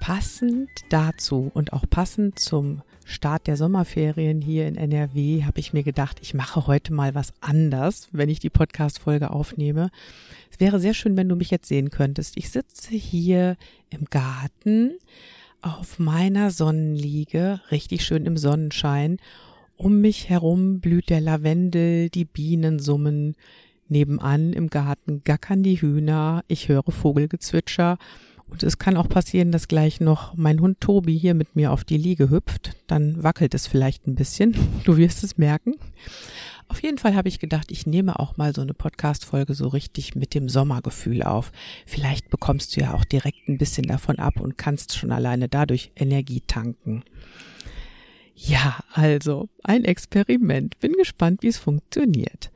passend dazu und auch passend zum Start der Sommerferien hier in NRW habe ich mir gedacht, ich mache heute mal was anders, wenn ich die Podcast-Folge aufnehme. Es wäre sehr schön, wenn du mich jetzt sehen könntest. Ich sitze hier im Garten auf meiner Sonnenliege, richtig schön im Sonnenschein. Um mich herum blüht der Lavendel, die Bienen summen. Nebenan im Garten gackern die Hühner, ich höre Vogelgezwitscher und es kann auch passieren, dass gleich noch mein Hund Tobi hier mit mir auf die Liege hüpft. Dann wackelt es vielleicht ein bisschen. Du wirst es merken. Auf jeden Fall habe ich gedacht, ich nehme auch mal so eine Podcast-Folge so richtig mit dem Sommergefühl auf. Vielleicht bekommst du ja auch direkt ein bisschen davon ab und kannst schon alleine dadurch Energie tanken. Ja, also ein Experiment. Bin gespannt, wie es funktioniert.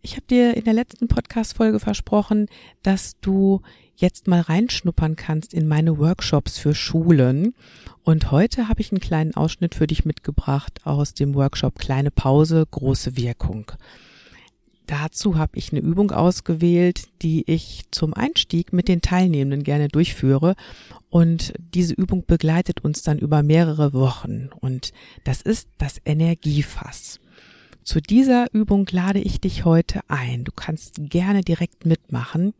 Ich habe dir in der letzten Podcast-Folge versprochen, dass du jetzt mal reinschnuppern kannst in meine Workshops für Schulen. Und heute habe ich einen kleinen Ausschnitt für dich mitgebracht aus dem Workshop Kleine Pause, große Wirkung. Dazu habe ich eine Übung ausgewählt, die ich zum Einstieg mit den Teilnehmenden gerne durchführe. Und diese Übung begleitet uns dann über mehrere Wochen. Und das ist das Energiefass. Zu dieser Übung lade ich dich heute ein. Du kannst gerne direkt mitmachen.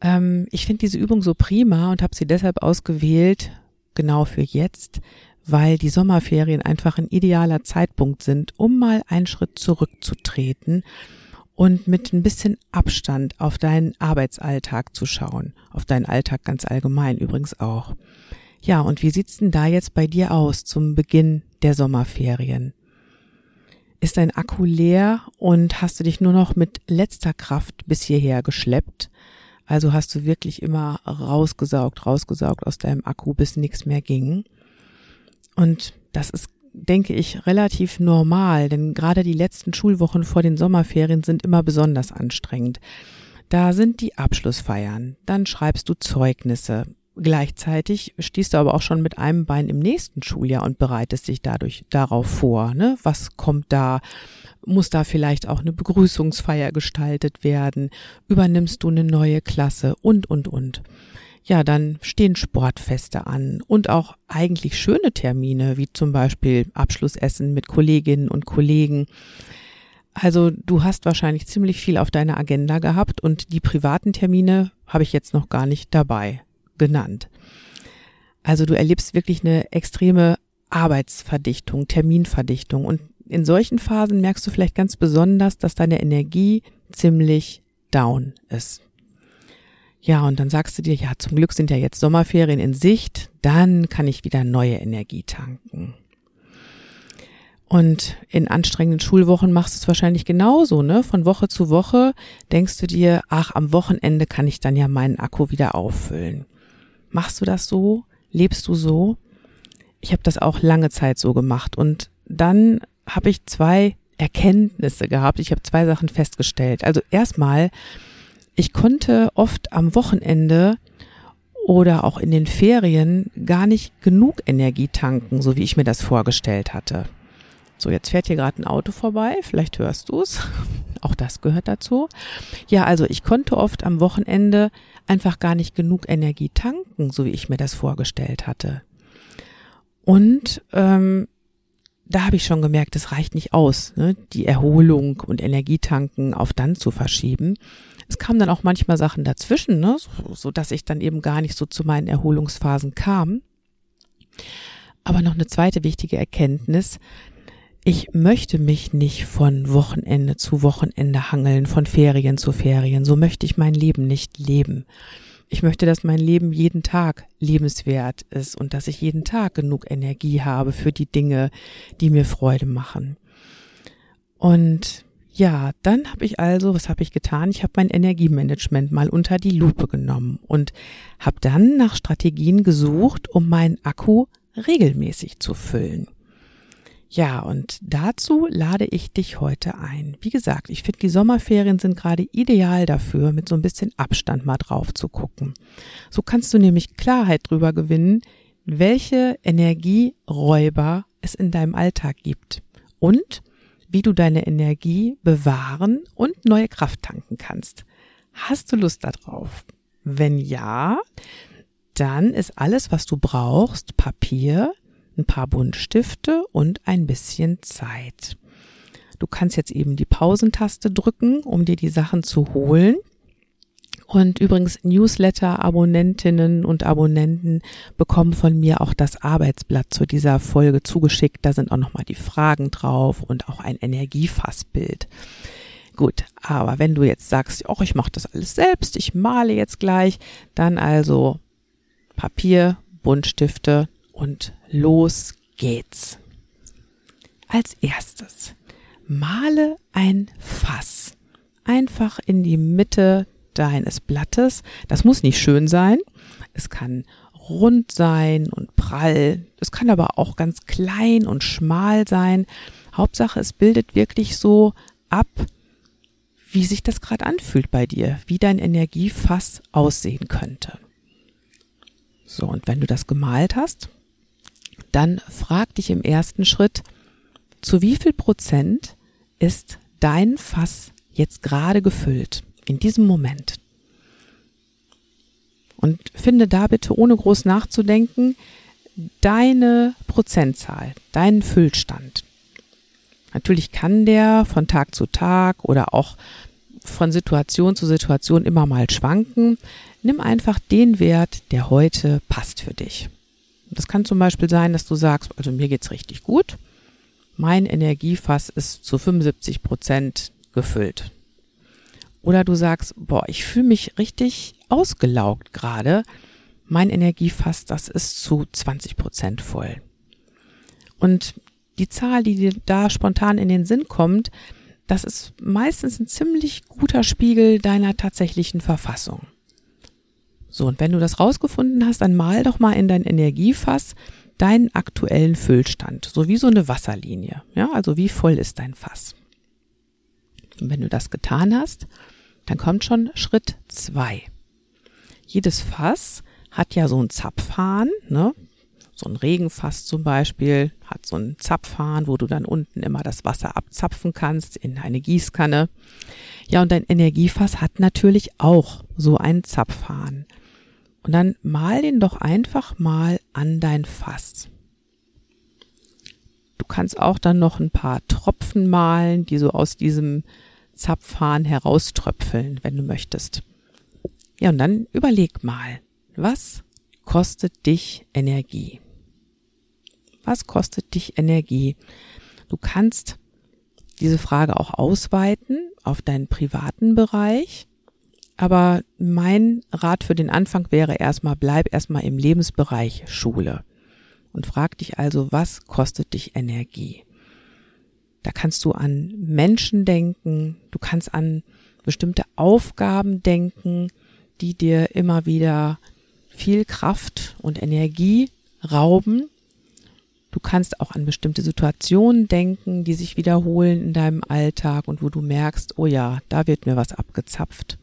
Ähm, ich finde diese Übung so prima und habe sie deshalb ausgewählt, genau für jetzt, weil die Sommerferien einfach ein idealer Zeitpunkt sind, um mal einen Schritt zurückzutreten und mit ein bisschen Abstand auf deinen Arbeitsalltag zu schauen, auf deinen Alltag ganz allgemein übrigens auch. Ja, und wie sieht's denn da jetzt bei dir aus zum Beginn der Sommerferien? Ist dein Akku leer und hast du dich nur noch mit letzter Kraft bis hierher geschleppt? Also hast du wirklich immer rausgesaugt, rausgesaugt aus deinem Akku, bis nichts mehr ging. Und das ist, denke ich, relativ normal, denn gerade die letzten Schulwochen vor den Sommerferien sind immer besonders anstrengend. Da sind die Abschlussfeiern, dann schreibst du Zeugnisse. Gleichzeitig stehst du aber auch schon mit einem Bein im nächsten Schuljahr und bereitest dich dadurch darauf vor. Ne? Was kommt da? muss da vielleicht auch eine Begrüßungsfeier gestaltet werden, übernimmst du eine neue Klasse und, und, und. Ja, dann stehen Sportfeste an und auch eigentlich schöne Termine, wie zum Beispiel Abschlussessen mit Kolleginnen und Kollegen. Also du hast wahrscheinlich ziemlich viel auf deiner Agenda gehabt und die privaten Termine habe ich jetzt noch gar nicht dabei genannt. Also du erlebst wirklich eine extreme Arbeitsverdichtung, Terminverdichtung und in solchen Phasen merkst du vielleicht ganz besonders, dass deine Energie ziemlich down ist. Ja, und dann sagst du dir, ja, zum Glück sind ja jetzt Sommerferien in Sicht, dann kann ich wieder neue Energie tanken. Und in anstrengenden Schulwochen machst du es wahrscheinlich genauso, ne? Von Woche zu Woche denkst du dir, ach, am Wochenende kann ich dann ja meinen Akku wieder auffüllen. Machst du das so? Lebst du so? Ich habe das auch lange Zeit so gemacht und dann habe ich zwei Erkenntnisse gehabt. Ich habe zwei Sachen festgestellt. Also erstmal, ich konnte oft am Wochenende oder auch in den Ferien gar nicht genug Energie tanken, so wie ich mir das vorgestellt hatte. So, jetzt fährt hier gerade ein Auto vorbei, vielleicht hörst du es. Auch das gehört dazu. Ja, also ich konnte oft am Wochenende einfach gar nicht genug Energie tanken, so wie ich mir das vorgestellt hatte. Und ähm, da habe ich schon gemerkt, es reicht nicht aus, ne, die Erholung und Energietanken auf dann zu verschieben. Es kamen dann auch manchmal Sachen dazwischen, ne, so, so dass ich dann eben gar nicht so zu meinen Erholungsphasen kam. Aber noch eine zweite wichtige Erkenntnis. Ich möchte mich nicht von Wochenende zu Wochenende hangeln, von Ferien zu Ferien. So möchte ich mein Leben nicht leben. Ich möchte, dass mein Leben jeden Tag lebenswert ist und dass ich jeden Tag genug Energie habe für die Dinge, die mir Freude machen. Und ja, dann habe ich also, was habe ich getan? Ich habe mein Energiemanagement mal unter die Lupe genommen und habe dann nach Strategien gesucht, um meinen Akku regelmäßig zu füllen. Ja, und dazu lade ich dich heute ein. Wie gesagt, ich finde, die Sommerferien sind gerade ideal dafür, mit so ein bisschen Abstand mal drauf zu gucken. So kannst du nämlich Klarheit drüber gewinnen, welche Energieräuber es in deinem Alltag gibt und wie du deine Energie bewahren und neue Kraft tanken kannst. Hast du Lust darauf? Wenn ja, dann ist alles, was du brauchst, Papier, ein paar Buntstifte und ein bisschen Zeit. Du kannst jetzt eben die Pausentaste drücken, um dir die Sachen zu holen. Und übrigens Newsletter-Abonnentinnen und Abonnenten bekommen von mir auch das Arbeitsblatt zu dieser Folge zugeschickt. Da sind auch nochmal die Fragen drauf und auch ein Energiefassbild. Gut, aber wenn du jetzt sagst, oh, ich mache das alles selbst, ich male jetzt gleich, dann also Papier, Buntstifte und los geht's. Als erstes male ein Fass einfach in die Mitte deines Blattes. Das muss nicht schön sein. Es kann rund sein und prall. Es kann aber auch ganz klein und schmal sein. Hauptsache, es bildet wirklich so ab, wie sich das gerade anfühlt bei dir, wie dein Energiefass aussehen könnte. So, und wenn du das gemalt hast, dann frag dich im ersten Schritt, zu wie viel Prozent ist dein Fass jetzt gerade gefüllt? in diesem Moment. Und finde da bitte ohne groß nachzudenken deine Prozentzahl, deinen Füllstand. Natürlich kann der von Tag zu Tag oder auch von Situation zu Situation immer mal schwanken. Nimm einfach den Wert, der heute passt für dich. Das kann zum Beispiel sein, dass du sagst, also mir geht's richtig gut. Mein Energiefass ist zu 75 Prozent gefüllt. Oder du sagst, boah, ich fühle mich richtig ausgelaugt gerade. Mein Energiefass, das ist zu 20 Prozent voll. Und die Zahl, die dir da spontan in den Sinn kommt, das ist meistens ein ziemlich guter Spiegel deiner tatsächlichen Verfassung. So, und wenn du das rausgefunden hast, dann mal doch mal in dein Energiefass deinen aktuellen Füllstand, so wie so eine Wasserlinie. Ja, also wie voll ist dein Fass? Und wenn du das getan hast, dann kommt schon Schritt zwei. Jedes Fass hat ja so ein Zapfhahn, ne? So ein Regenfass zum Beispiel hat so einen Zapfhahn, wo du dann unten immer das Wasser abzapfen kannst in eine Gießkanne. Ja, und dein Energiefass hat natürlich auch so einen Zapfhahn. Und dann mal den doch einfach mal an dein Fass. Du kannst auch dann noch ein paar Tropfen malen, die so aus diesem Zapfhahn herauströpfeln, wenn du möchtest. Ja, und dann überleg mal, was kostet dich Energie? Was kostet dich Energie? Du kannst diese Frage auch ausweiten auf deinen privaten Bereich. Aber mein Rat für den Anfang wäre erstmal, bleib erstmal im Lebensbereich Schule und frag dich also, was kostet dich Energie? Da kannst du an Menschen denken, du kannst an bestimmte Aufgaben denken, die dir immer wieder viel Kraft und Energie rauben. Du kannst auch an bestimmte Situationen denken, die sich wiederholen in deinem Alltag und wo du merkst, oh ja, da wird mir was abgezapft.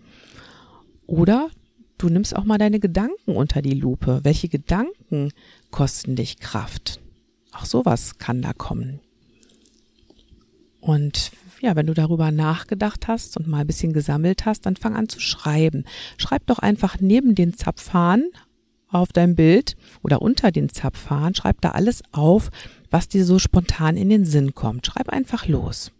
Oder du nimmst auch mal deine Gedanken unter die Lupe. Welche Gedanken kosten dich Kraft? Auch sowas kann da kommen. Und ja, wenn du darüber nachgedacht hast und mal ein bisschen gesammelt hast, dann fang an zu schreiben. Schreib doch einfach neben den Zapfhahn auf dein Bild oder unter den Zapfhahn, schreib da alles auf, was dir so spontan in den Sinn kommt. Schreib einfach los.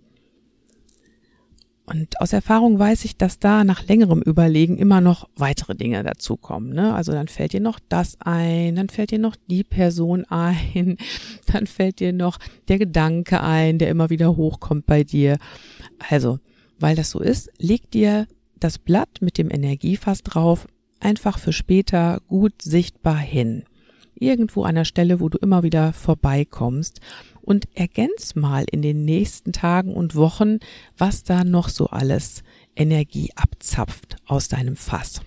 Und aus Erfahrung weiß ich, dass da nach längerem Überlegen immer noch weitere Dinge dazukommen. Ne? Also dann fällt dir noch das ein, dann fällt dir noch die Person ein, dann fällt dir noch der Gedanke ein, der immer wieder hochkommt bei dir. Also, weil das so ist, leg dir das Blatt mit dem Energiefass drauf einfach für später gut sichtbar hin. Irgendwo an der Stelle, wo du immer wieder vorbeikommst und ergänz mal in den nächsten Tagen und Wochen, was da noch so alles Energie abzapft aus deinem Fass.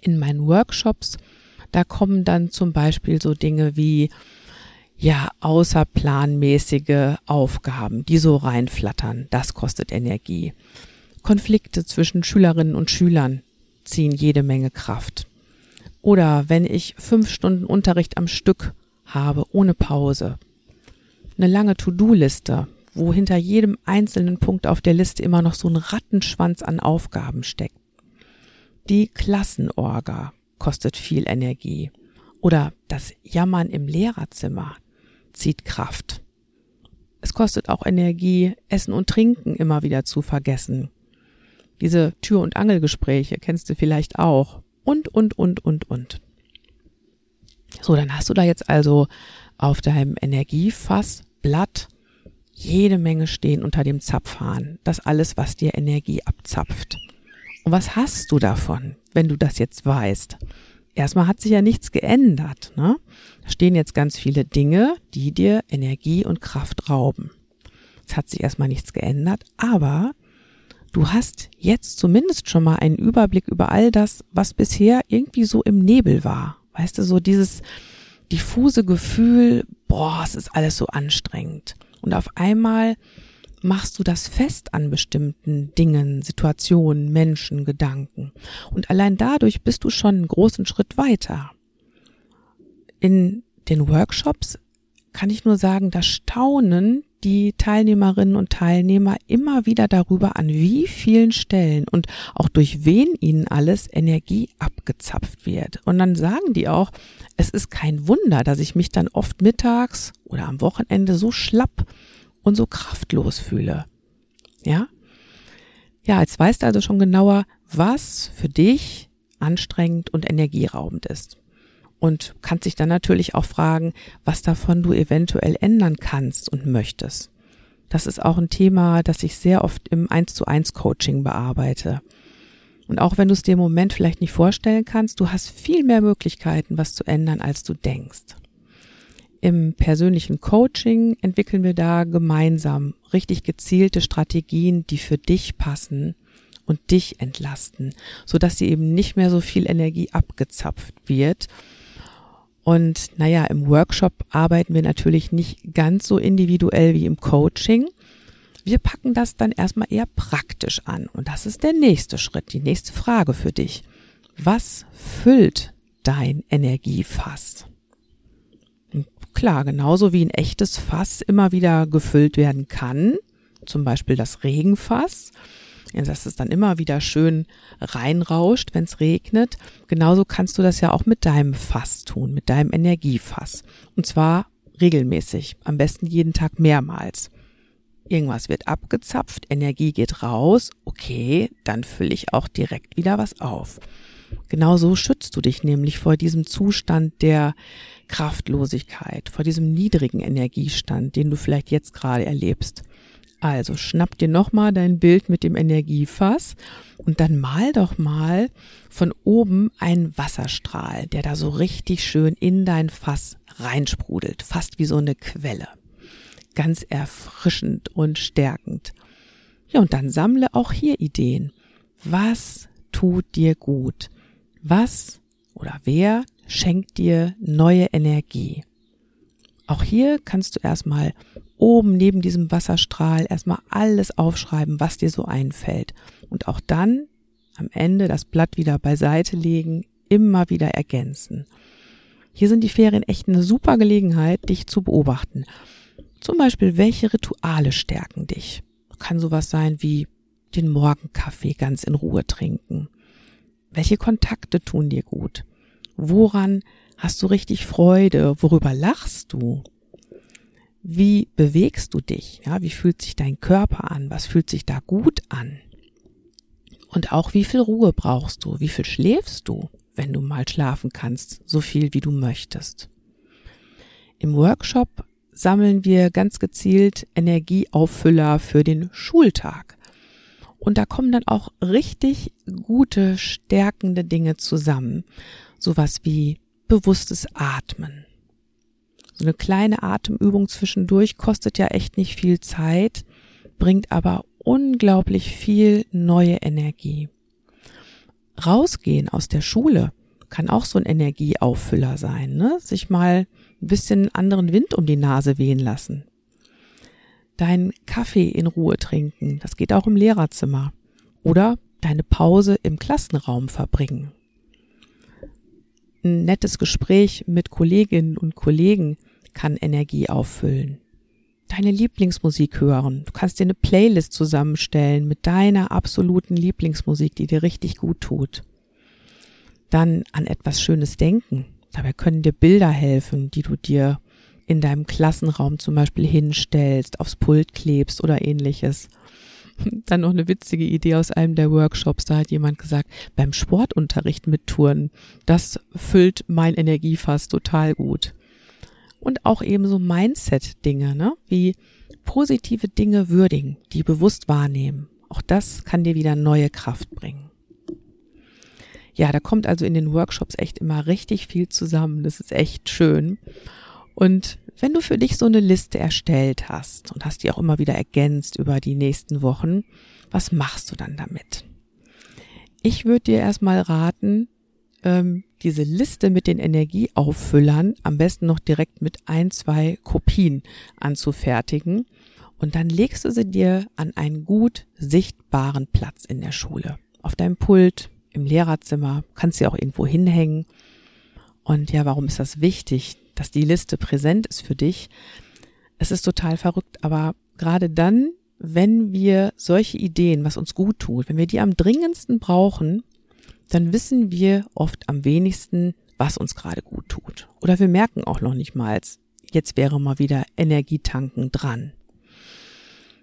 In meinen Workshops, da kommen dann zum Beispiel so Dinge wie ja, außerplanmäßige Aufgaben, die so reinflattern. Das kostet Energie. Konflikte zwischen Schülerinnen und Schülern ziehen jede Menge Kraft. Oder wenn ich fünf Stunden Unterricht am Stück habe, ohne Pause, eine lange To-Do-Liste, wo hinter jedem einzelnen Punkt auf der Liste immer noch so ein Rattenschwanz an Aufgaben steckt. Die Klassenorga kostet viel Energie. Oder das Jammern im Lehrerzimmer zieht Kraft. Es kostet auch Energie, Essen und Trinken immer wieder zu vergessen. Diese Tür- und Angelgespräche kennst du vielleicht auch. Und, und, und, und, und. So, dann hast du da jetzt also auf deinem Energiefass Blatt jede Menge stehen unter dem Zapfhahn. Das alles, was dir Energie abzapft. Und was hast du davon, wenn du das jetzt weißt? Erstmal hat sich ja nichts geändert. Ne? Da stehen jetzt ganz viele Dinge, die dir Energie und Kraft rauben. Es hat sich erstmal nichts geändert, aber du hast jetzt zumindest schon mal einen Überblick über all das, was bisher irgendwie so im Nebel war. Weißt du, so dieses, diffuse Gefühl, boah, es ist alles so anstrengend. Und auf einmal machst du das fest an bestimmten Dingen, Situationen, Menschen, Gedanken. Und allein dadurch bist du schon einen großen Schritt weiter. In den Workshops kann ich nur sagen, das Staunen die Teilnehmerinnen und Teilnehmer immer wieder darüber, an wie vielen Stellen und auch durch wen ihnen alles Energie abgezapft wird. Und dann sagen die auch, es ist kein Wunder, dass ich mich dann oft mittags oder am Wochenende so schlapp und so kraftlos fühle. Ja? Ja, jetzt weißt du also schon genauer, was für dich anstrengend und energieraubend ist und kannst dich dann natürlich auch fragen, was davon du eventuell ändern kannst und möchtest. Das ist auch ein Thema, das ich sehr oft im 1 zu 1 Coaching bearbeite. Und auch wenn du es dir im Moment vielleicht nicht vorstellen kannst, du hast viel mehr Möglichkeiten, was zu ändern, als du denkst. Im persönlichen Coaching entwickeln wir da gemeinsam richtig gezielte Strategien, die für dich passen und dich entlasten, so dass sie eben nicht mehr so viel Energie abgezapft wird und naja, im Workshop arbeiten wir natürlich nicht ganz so individuell wie im Coaching. Wir packen das dann erstmal eher praktisch an. Und das ist der nächste Schritt, die nächste Frage für dich. Was füllt dein Energiefass? Und klar, genauso wie ein echtes Fass immer wieder gefüllt werden kann, zum Beispiel das Regenfass, dass es dann immer wieder schön reinrauscht, wenn es regnet. Genauso kannst du das ja auch mit deinem Fass tun, mit deinem Energiefass. Und zwar regelmäßig, am besten jeden Tag mehrmals. Irgendwas wird abgezapft, Energie geht raus, okay, dann fülle ich auch direkt wieder was auf. Genauso schützt du dich nämlich vor diesem Zustand der Kraftlosigkeit, vor diesem niedrigen Energiestand, den du vielleicht jetzt gerade erlebst. Also schnapp dir nochmal dein Bild mit dem Energiefass und dann mal doch mal von oben einen Wasserstrahl, der da so richtig schön in dein Fass reinsprudelt, fast wie so eine Quelle. Ganz erfrischend und stärkend. Ja, und dann sammle auch hier Ideen. Was tut dir gut? Was oder wer schenkt dir neue Energie? Auch hier kannst du erstmal oben neben diesem Wasserstrahl erstmal alles aufschreiben, was dir so einfällt. Und auch dann am Ende das Blatt wieder beiseite legen, immer wieder ergänzen. Hier sind die Ferien echt eine super Gelegenheit, dich zu beobachten. Zum Beispiel, welche Rituale stärken dich? Kann sowas sein wie den Morgenkaffee ganz in Ruhe trinken. Welche Kontakte tun dir gut? Woran Hast du richtig Freude? Worüber lachst du? Wie bewegst du dich? Ja, wie fühlt sich dein Körper an? Was fühlt sich da gut an? Und auch wie viel Ruhe brauchst du? Wie viel schläfst du, wenn du mal schlafen kannst? So viel, wie du möchtest. Im Workshop sammeln wir ganz gezielt Energieauffüller für den Schultag. Und da kommen dann auch richtig gute, stärkende Dinge zusammen. Sowas wie bewusstes Atmen, so eine kleine Atemübung zwischendurch kostet ja echt nicht viel Zeit, bringt aber unglaublich viel neue Energie. Rausgehen aus der Schule kann auch so ein Energieauffüller sein, ne? Sich mal ein bisschen anderen Wind um die Nase wehen lassen. Deinen Kaffee in Ruhe trinken, das geht auch im Lehrerzimmer. Oder deine Pause im Klassenraum verbringen. Ein nettes Gespräch mit Kolleginnen und Kollegen kann Energie auffüllen. Deine Lieblingsmusik hören. Du kannst dir eine Playlist zusammenstellen mit deiner absoluten Lieblingsmusik, die dir richtig gut tut. Dann an etwas Schönes denken. Dabei können dir Bilder helfen, die du dir in deinem Klassenraum zum Beispiel hinstellst, aufs Pult klebst oder ähnliches. Dann noch eine witzige Idee aus einem der Workshops. Da hat jemand gesagt, beim Sportunterricht mit Touren, das füllt mein Energiefass total gut und auch eben so Mindset-Dinge, ne? wie positive Dinge würdigen, die bewusst wahrnehmen. Auch das kann dir wieder neue Kraft bringen. Ja, da kommt also in den Workshops echt immer richtig viel zusammen. Das ist echt schön. Und wenn du für dich so eine Liste erstellt hast und hast die auch immer wieder ergänzt über die nächsten Wochen, was machst du dann damit? Ich würde dir erstmal raten, ähm, diese Liste mit den Energieauffüllern am besten noch direkt mit ein, zwei Kopien anzufertigen. Und dann legst du sie dir an einen gut sichtbaren Platz in der Schule. Auf deinem Pult, im Lehrerzimmer, kannst sie auch irgendwo hinhängen. Und ja, warum ist das wichtig, dass die Liste präsent ist für dich? Es ist total verrückt, aber gerade dann, wenn wir solche Ideen, was uns gut tut, wenn wir die am dringendsten brauchen, dann wissen wir oft am wenigsten, was uns gerade gut tut. Oder wir merken auch noch nicht mal, jetzt wäre mal wieder Energietanken dran.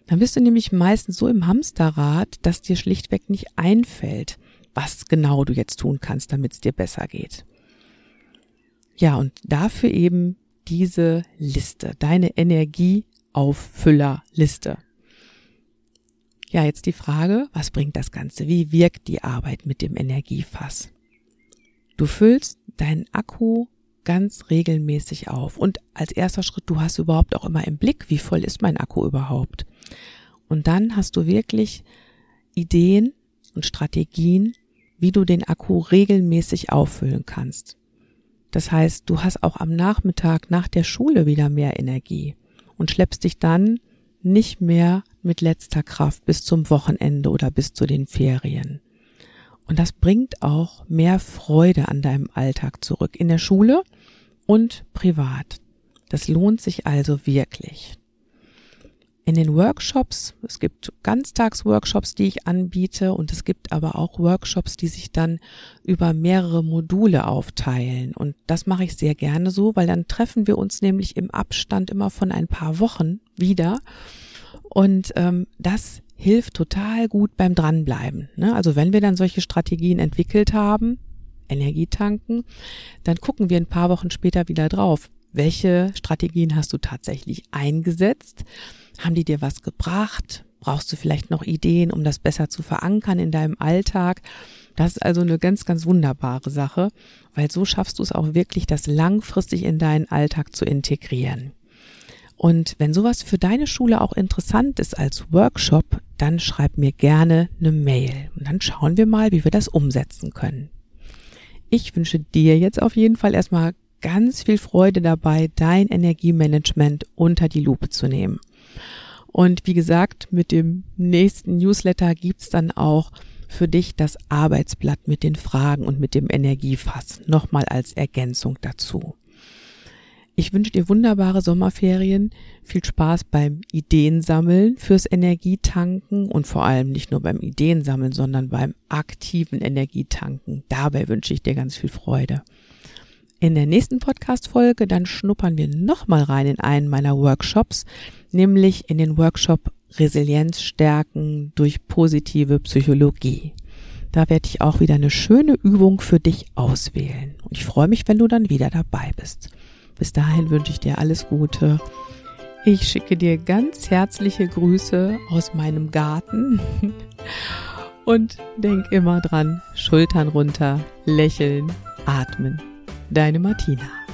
Dann bist du nämlich meistens so im Hamsterrad, dass dir schlichtweg nicht einfällt, was genau du jetzt tun kannst, damit es dir besser geht. Ja, und dafür eben diese Liste, deine Energieauffüllerliste. Ja, jetzt die Frage, was bringt das Ganze? Wie wirkt die Arbeit mit dem Energiefass? Du füllst deinen Akku ganz regelmäßig auf. Und als erster Schritt, du hast überhaupt auch immer im Blick, wie voll ist mein Akku überhaupt. Und dann hast du wirklich Ideen und Strategien, wie du den Akku regelmäßig auffüllen kannst. Das heißt, du hast auch am Nachmittag nach der Schule wieder mehr Energie und schleppst dich dann nicht mehr mit letzter Kraft bis zum Wochenende oder bis zu den Ferien. Und das bringt auch mehr Freude an deinem Alltag zurück, in der Schule und privat. Das lohnt sich also wirklich in den Workshops, es gibt Ganztagsworkshops, die ich anbiete und es gibt aber auch Workshops, die sich dann über mehrere Module aufteilen. Und das mache ich sehr gerne so, weil dann treffen wir uns nämlich im Abstand immer von ein paar Wochen wieder. Und ähm, das hilft total gut beim Dranbleiben. Ne? Also wenn wir dann solche Strategien entwickelt haben, Energietanken, dann gucken wir ein paar Wochen später wieder drauf. Welche Strategien hast du tatsächlich eingesetzt? Haben die dir was gebracht? Brauchst du vielleicht noch Ideen, um das besser zu verankern in deinem Alltag? Das ist also eine ganz, ganz wunderbare Sache, weil so schaffst du es auch wirklich, das langfristig in deinen Alltag zu integrieren. Und wenn sowas für deine Schule auch interessant ist als Workshop, dann schreib mir gerne eine Mail und dann schauen wir mal, wie wir das umsetzen können. Ich wünsche dir jetzt auf jeden Fall erstmal ganz viel Freude dabei, dein Energiemanagement unter die Lupe zu nehmen. Und wie gesagt, mit dem nächsten Newsletter gibt's dann auch für dich das Arbeitsblatt mit den Fragen und mit dem Energiefass nochmal als Ergänzung dazu. Ich wünsche dir wunderbare Sommerferien, viel Spaß beim Ideensammeln fürs Energietanken und vor allem nicht nur beim Ideensammeln, sondern beim aktiven Energietanken. Dabei wünsche ich dir ganz viel Freude. In der nächsten Podcast-Folge dann schnuppern wir nochmal rein in einen meiner Workshops, nämlich in den Workshop Resilienz stärken durch positive Psychologie. Da werde ich auch wieder eine schöne Übung für dich auswählen. Und ich freue mich, wenn du dann wieder dabei bist. Bis dahin wünsche ich dir alles Gute. Ich schicke dir ganz herzliche Grüße aus meinem Garten. Und denk immer dran, Schultern runter, lächeln, atmen. Deine Martina.